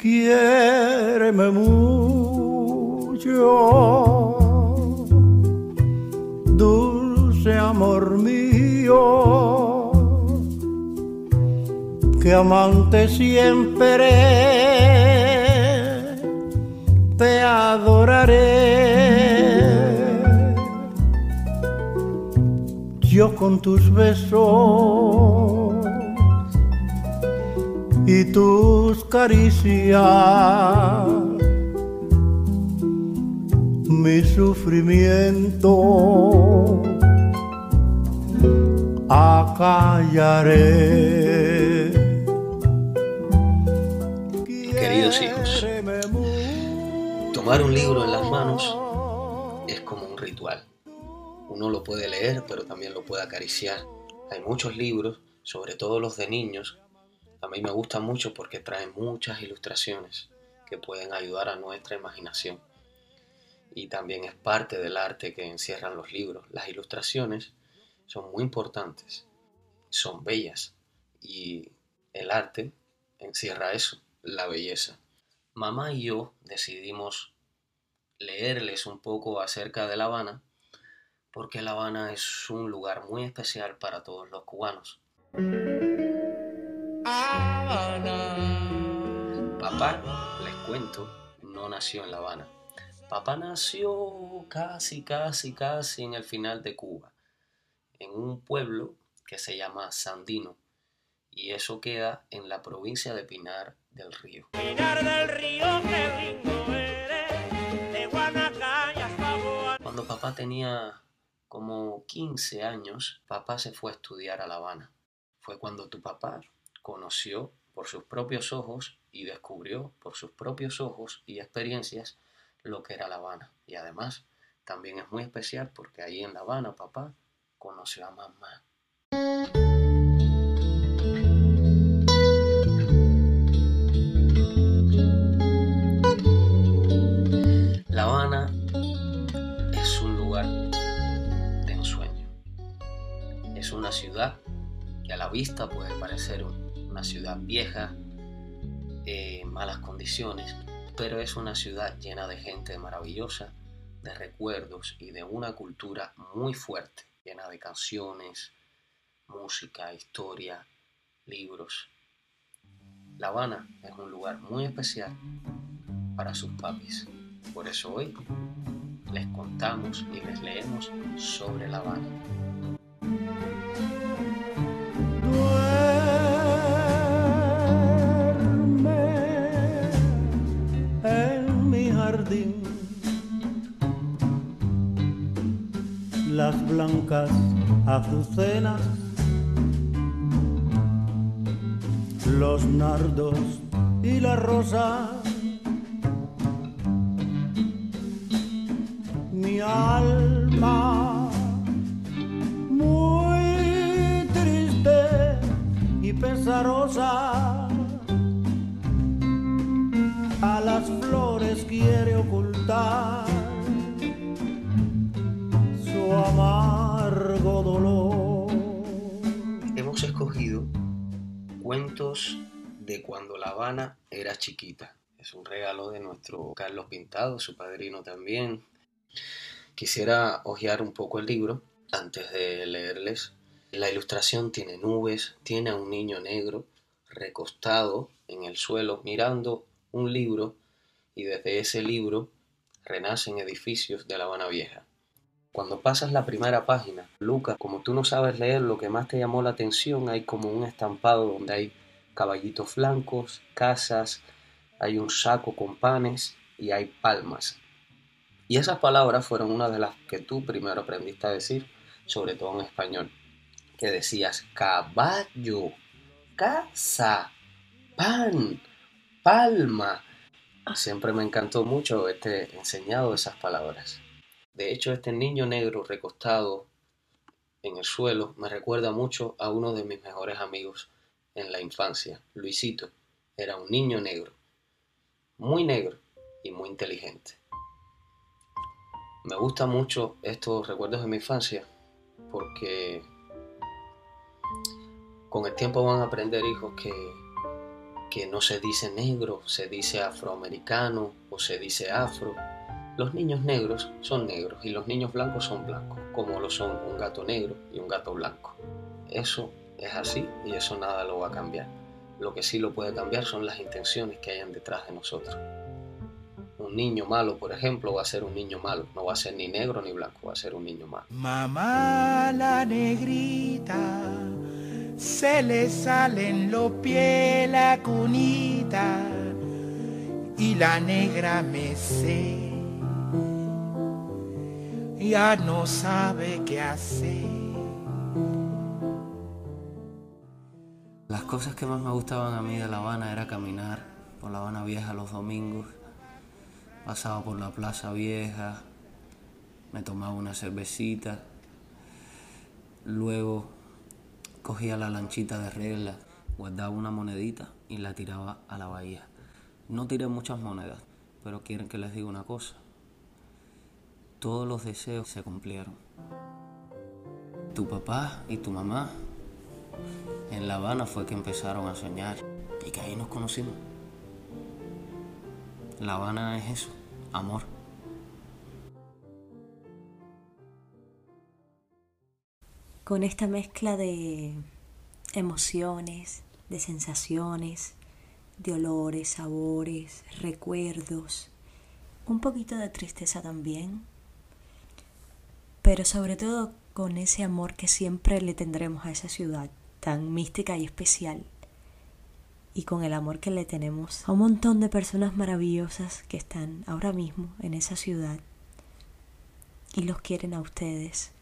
Quiéreme mucho, dulce amor mío, que amante siempre te adoraré. Yo con tus besos y tus caricias. Mi sufrimiento acallaré. Queridos hijos, tomar un libro en las manos es como un ritual. Uno lo puede leer, pero también lo puede acariciar. Hay muchos libros, sobre todo los de niños, a mí me gusta mucho porque traen muchas ilustraciones que pueden ayudar a nuestra imaginación. Y también es parte del arte que encierran los libros. Las ilustraciones son muy importantes, son bellas y el arte encierra eso, la belleza. Mamá y yo decidimos leerles un poco acerca de La Habana porque La Habana es un lugar muy especial para todos los cubanos. Papá, les cuento, no nació en La Habana. Papá nació casi, casi, casi en el final de Cuba, en un pueblo que se llama Sandino, y eso queda en la provincia de Pinar del Río. Pinar del Río, Cuando papá tenía como 15 años, papá se fue a estudiar a La Habana. Fue cuando tu papá conoció por sus propios ojos y descubrió por sus propios ojos y experiencias lo que era La Habana. Y además también es muy especial porque ahí en La Habana papá conoció a mamá. La Habana es un lugar de ensueño. Es una ciudad que a la vista puede parecer un una ciudad vieja, en malas condiciones, pero es una ciudad llena de gente maravillosa, de recuerdos y de una cultura muy fuerte, llena de canciones, música, historia, libros. La Habana es un lugar muy especial para sus papis. Por eso hoy les contamos y les leemos sobre La Habana. Blancas azucenas, los nardos y la rosa. Mi alma muy triste y pesarosa de cuando La Habana era chiquita. Es un regalo de nuestro Carlos Pintado, su padrino también. Quisiera hojear un poco el libro antes de leerles. La ilustración tiene nubes, tiene a un niño negro recostado en el suelo mirando un libro y desde ese libro renacen edificios de La Habana Vieja. Cuando pasas la primera página, Lucas, como tú no sabes leer lo que más te llamó la atención, hay como un estampado donde hay caballitos flancos, casas, hay un saco con panes y hay palmas. Y esas palabras fueron una de las que tú primero aprendiste a decir, sobre todo en español, que decías caballo, casa, pan, palma. Siempre me encantó mucho haberte enseñado esas palabras. De hecho, este niño negro recostado en el suelo me recuerda mucho a uno de mis mejores amigos en la infancia, Luisito. Era un niño negro, muy negro y muy inteligente. Me gustan mucho estos recuerdos de mi infancia porque con el tiempo van a aprender hijos que que no se dice negro, se dice afroamericano o se dice afro. Los niños negros son negros y los niños blancos son blancos, como lo son un gato negro y un gato blanco. Eso es así y eso nada lo va a cambiar. Lo que sí lo puede cambiar son las intenciones que hayan detrás de nosotros. Un niño malo, por ejemplo, va a ser un niño malo, no va a ser ni negro ni blanco, va a ser un niño malo. Mamá la negrita, se le salen los pies la cunita y la negra me sé, ya no sabe qué hacer. Cosas que más me gustaban a mí de La Habana era caminar por La Habana Vieja los domingos. Pasaba por la Plaza Vieja, me tomaba una cervecita, luego cogía la lanchita de regla, guardaba una monedita y la tiraba a la bahía. No tiré muchas monedas, pero quieren que les diga una cosa. Todos los deseos se cumplieron. Tu papá y tu mamá en La Habana fue que empezaron a soñar y que ahí nos conocimos. La Habana es eso, amor. Con esta mezcla de emociones, de sensaciones, de olores, sabores, recuerdos, un poquito de tristeza también, pero sobre todo con ese amor que siempre le tendremos a esa ciudad tan mística y especial y con el amor que le tenemos a un montón de personas maravillosas que están ahora mismo en esa ciudad y los quieren a ustedes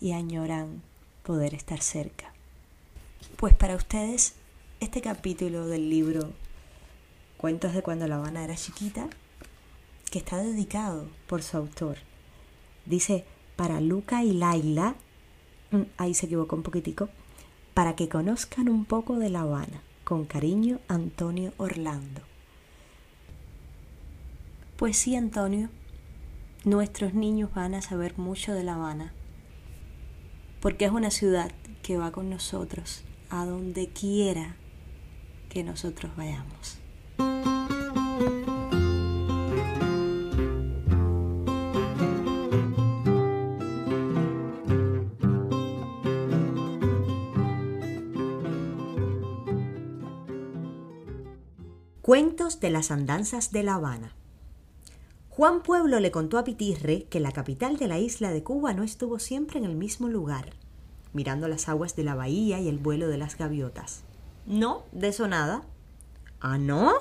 y añoran poder estar cerca. Pues para ustedes este capítulo del libro Cuentos de cuando La Habana era chiquita, que está dedicado por su autor, dice para Luca y Laila Mm, ahí se equivocó un poquitico, para que conozcan un poco de La Habana. Con cariño, Antonio Orlando. Pues sí, Antonio, nuestros niños van a saber mucho de La Habana, porque es una ciudad que va con nosotros a donde quiera que nosotros vayamos. Cuentos de las andanzas de La Habana. Juan Pueblo le contó a Pitirre que la capital de la isla de Cuba no estuvo siempre en el mismo lugar, mirando las aguas de la bahía y el vuelo de las gaviotas. No, de eso nada. ¿Ah, no?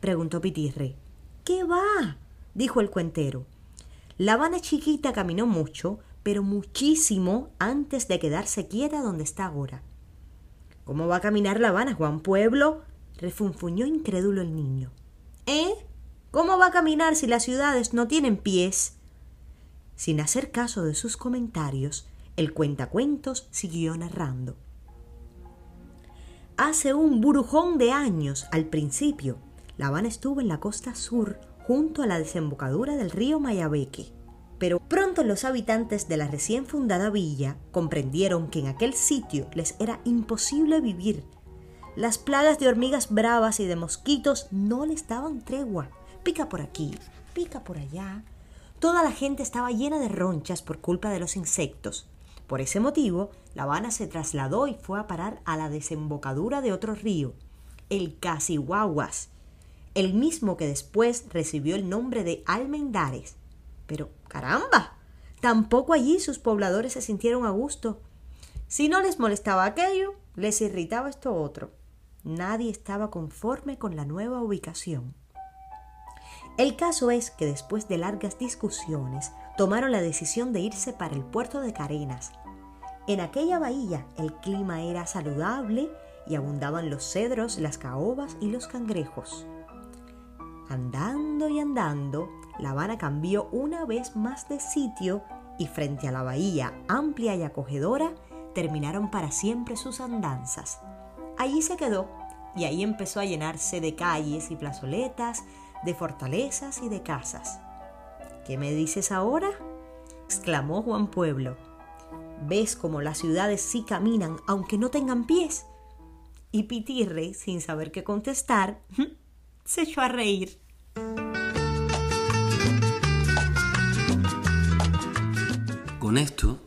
preguntó Pitirre. ¿Qué va? dijo el cuentero. La Habana chiquita caminó mucho, pero muchísimo antes de quedarse quieta donde está ahora. ¿Cómo va a caminar La Habana, Juan Pueblo? Refunfuñó incrédulo el niño. ¿Eh? ¿Cómo va a caminar si las ciudades no tienen pies? Sin hacer caso de sus comentarios, el cuentacuentos siguió narrando. Hace un burujón de años, al principio, La Habana estuvo en la costa sur, junto a la desembocadura del río Mayabeque. Pero pronto los habitantes de la recién fundada villa comprendieron que en aquel sitio les era imposible vivir las plagas de hormigas bravas y de mosquitos no les daban tregua. Pica por aquí, pica por allá. Toda la gente estaba llena de ronchas por culpa de los insectos. Por ese motivo, La Habana se trasladó y fue a parar a la desembocadura de otro río, el Casihuahuas, el mismo que después recibió el nombre de Almendares. Pero, caramba, tampoco allí sus pobladores se sintieron a gusto. Si no les molestaba aquello, les irritaba esto otro. Nadie estaba conforme con la nueva ubicación. El caso es que después de largas discusiones tomaron la decisión de irse para el puerto de Carenas. En aquella bahía el clima era saludable y abundaban los cedros, las caobas y los cangrejos. Andando y andando, La Habana cambió una vez más de sitio y frente a la bahía amplia y acogedora terminaron para siempre sus andanzas. Allí se quedó y ahí empezó a llenarse de calles y plazoletas, de fortalezas y de casas. ¿Qué me dices ahora? exclamó Juan Pueblo. ¿Ves cómo las ciudades sí caminan aunque no tengan pies? Y Pitirre, sin saber qué contestar, se echó a reír. Con esto,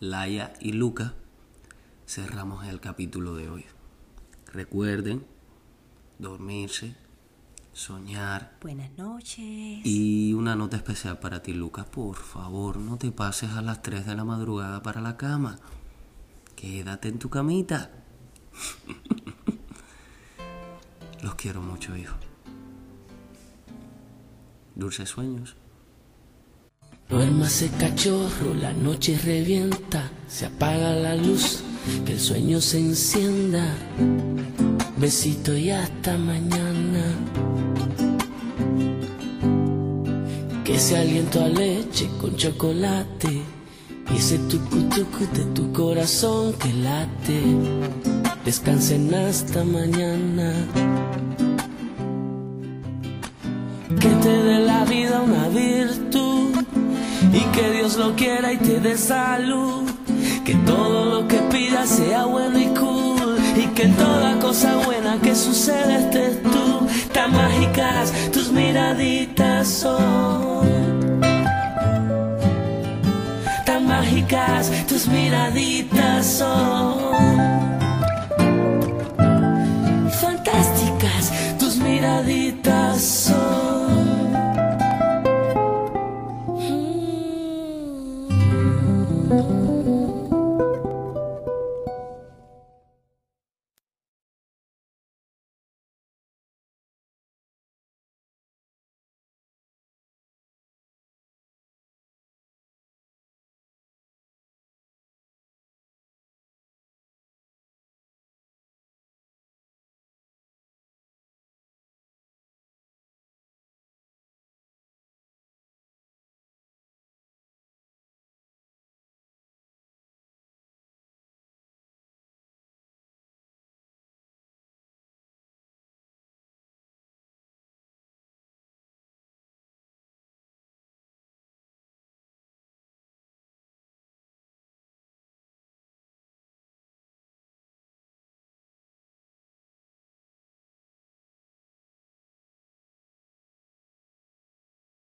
Laia y Luca cerramos el capítulo de hoy. Recuerden dormirse, soñar. Buenas noches. Y una nota especial para ti, Lucas. Por favor, no te pases a las 3 de la madrugada para la cama. Quédate en tu camita. Los quiero mucho, hijo. Dulces sueños. Duérmase cachorro, la noche revienta, se apaga la luz, que el sueño se encienda. Besito y hasta mañana. Que ese aliento a leche con chocolate y ese tucu de tu corazón que late. Descansen hasta mañana. Que te dé la vida una virtud y que Dios lo quiera y te dé salud. Que todo lo que pidas sea bueno y cool y que toda cosa buena que suceda estés tú. Tan mágicas tus miraditas son. Tan mágicas tus miraditas son.